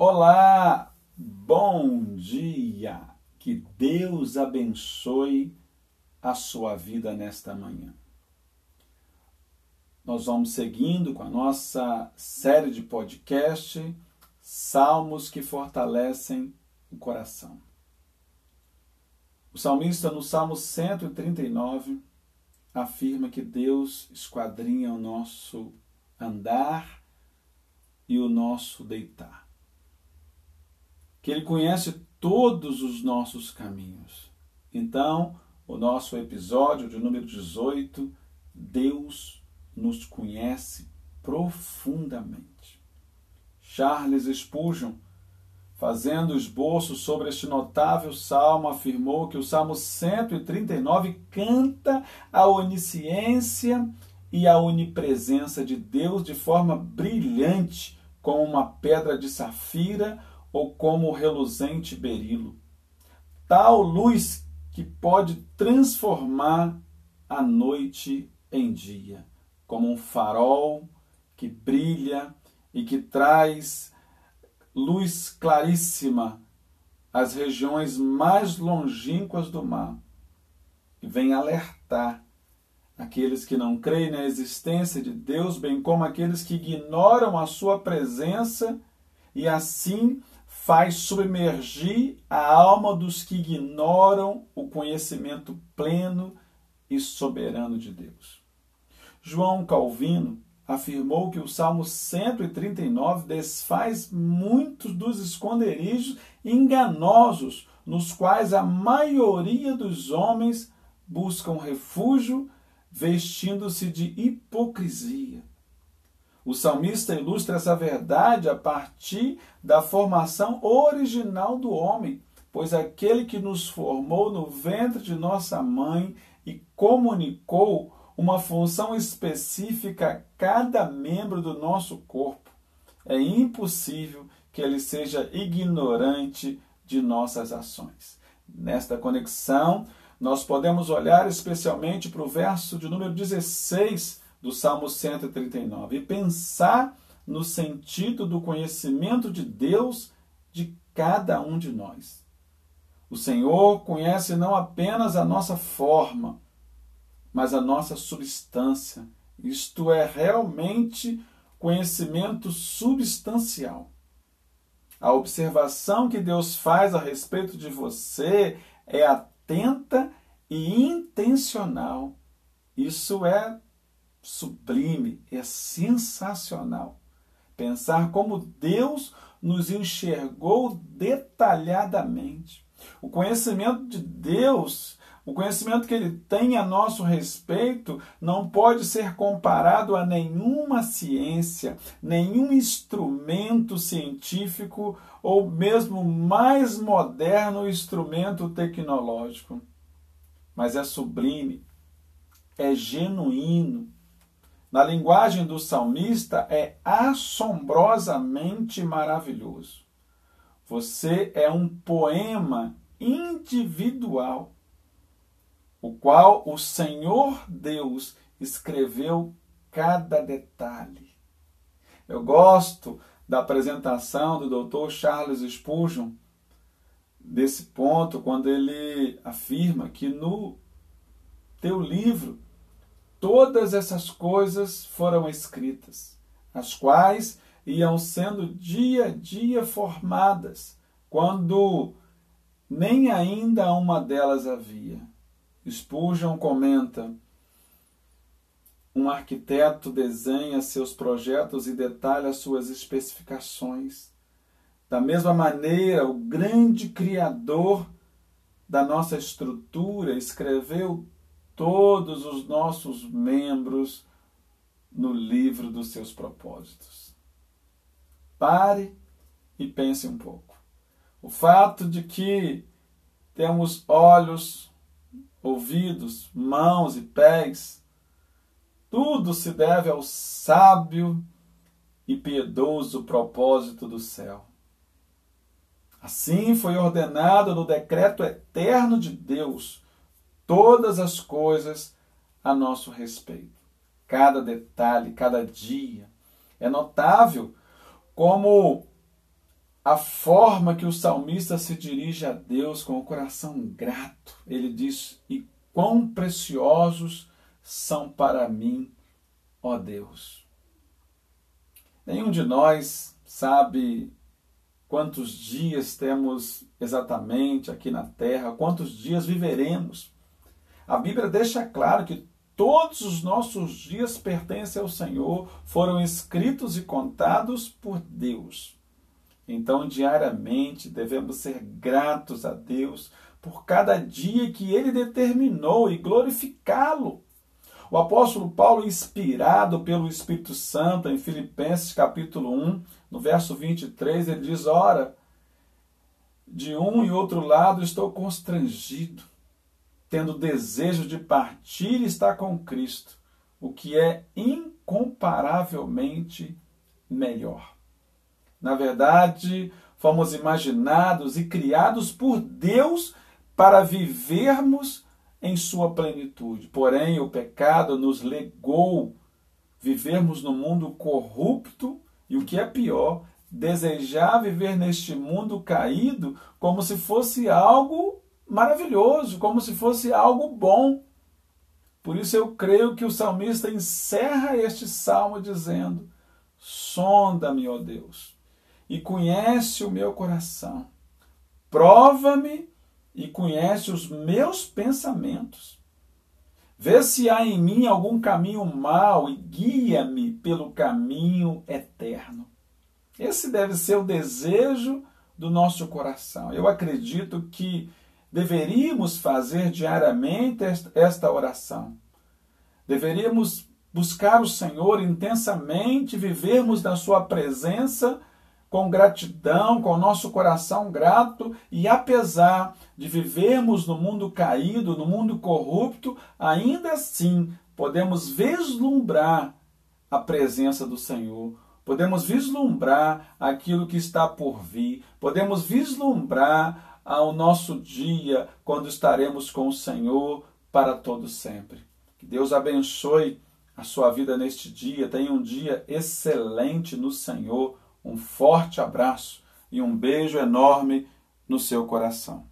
Olá, bom dia. Que Deus abençoe a sua vida nesta manhã. Nós vamos seguindo com a nossa série de podcast Salmos que fortalecem o coração. O salmista no Salmo 139 afirma que Deus esquadrinha o nosso andar e o nosso deitar que Ele conhece todos os nossos caminhos. Então, o nosso episódio de número 18, Deus nos conhece profundamente. Charles Spurgeon, fazendo esboço sobre este notável salmo, afirmou que o Salmo 139 canta a onisciência e a onipresença de Deus de forma brilhante, como uma pedra de safira ou como reluzente berilo. Tal luz que pode transformar a noite em dia, como um farol que brilha e que traz luz claríssima às regiões mais longínquas do mar e vem alertar aqueles que não creem na existência de Deus, bem como aqueles que ignoram a sua presença e assim faz submergir a alma dos que ignoram o conhecimento pleno e soberano de Deus. João Calvino afirmou que o Salmo 139 desfaz muitos dos esconderijos enganosos nos quais a maioria dos homens buscam refúgio vestindo-se de hipocrisia. O salmista ilustra essa verdade a partir da formação original do homem, pois aquele que nos formou no ventre de nossa mãe e comunicou uma função específica a cada membro do nosso corpo. É impossível que ele seja ignorante de nossas ações. Nesta conexão, nós podemos olhar especialmente para o verso de número 16 do Salmo 139 e pensar no sentido do conhecimento de Deus de cada um de nós. O Senhor conhece não apenas a nossa forma, mas a nossa substância. Isto é realmente conhecimento substancial. A observação que Deus faz a respeito de você é atenta e intencional. Isso é sublime, é sensacional. Pensar como Deus nos enxergou detalhadamente. O conhecimento de Deus, o conhecimento que ele tem a nosso respeito, não pode ser comparado a nenhuma ciência, nenhum instrumento científico ou mesmo mais moderno instrumento tecnológico. Mas é sublime, é genuíno, na linguagem do salmista, é assombrosamente maravilhoso. Você é um poema individual, o qual o Senhor Deus escreveu cada detalhe. Eu gosto da apresentação do Dr. Charles Spurgeon desse ponto quando ele afirma que no teu livro todas essas coisas foram escritas, as quais iam sendo dia a dia formadas, quando nem ainda uma delas havia. Spurgeon comenta: um arquiteto desenha seus projetos e detalha suas especificações. Da mesma maneira, o grande Criador da nossa estrutura escreveu todos os nossos membros no livro dos seus propósitos. Pare e pense um pouco. O fato de que temos olhos, ouvidos, mãos e pés, tudo se deve ao sábio e piedoso propósito do céu. Assim foi ordenado no decreto eterno de Deus todas as coisas a nosso respeito. Cada detalhe, cada dia. É notável como a forma que o salmista se dirige a Deus com o coração grato. Ele diz: E quão preciosos são para mim, ó Deus. Nenhum de nós sabe quantos dias temos exatamente aqui na terra, quantos dias viveremos. A Bíblia deixa claro que todos os nossos dias pertencem ao Senhor, foram escritos e contados por Deus. Então, diariamente, devemos ser gratos a Deus por cada dia que Ele determinou e glorificá-lo. O apóstolo Paulo, inspirado pelo Espírito Santo, em Filipenses capítulo 1, no verso 23, ele diz: Ora, de um e outro lado estou constrangido, tendo desejo de partir e estar com Cristo, o que é incomparavelmente melhor. Na verdade, fomos imaginados e criados por Deus para vivermos em sua plenitude. Porém, o pecado nos legou vivermos no mundo corrupto e o que é pior, desejar viver neste mundo caído como se fosse algo maravilhoso, como se fosse algo bom. Por isso eu creio que o salmista encerra este salmo dizendo: Sonda-me, ó Deus, e conhece o meu coração. Prova-me e conhece os meus pensamentos. Vê se há em mim algum caminho mau e guia-me pelo caminho eterno. Esse deve ser o desejo do nosso coração. Eu acredito que deveríamos fazer diariamente esta oração. Deveríamos buscar o Senhor intensamente, vivermos na Sua presença com gratidão, com o nosso coração grato e apesar de vivermos no mundo caído, no mundo corrupto, ainda assim podemos vislumbrar a presença do Senhor. Podemos vislumbrar aquilo que está por vir, podemos vislumbrar ao nosso dia quando estaremos com o Senhor para todo sempre. Que Deus abençoe a sua vida neste dia. Tenha um dia excelente no Senhor um forte abraço e um beijo enorme no seu coração.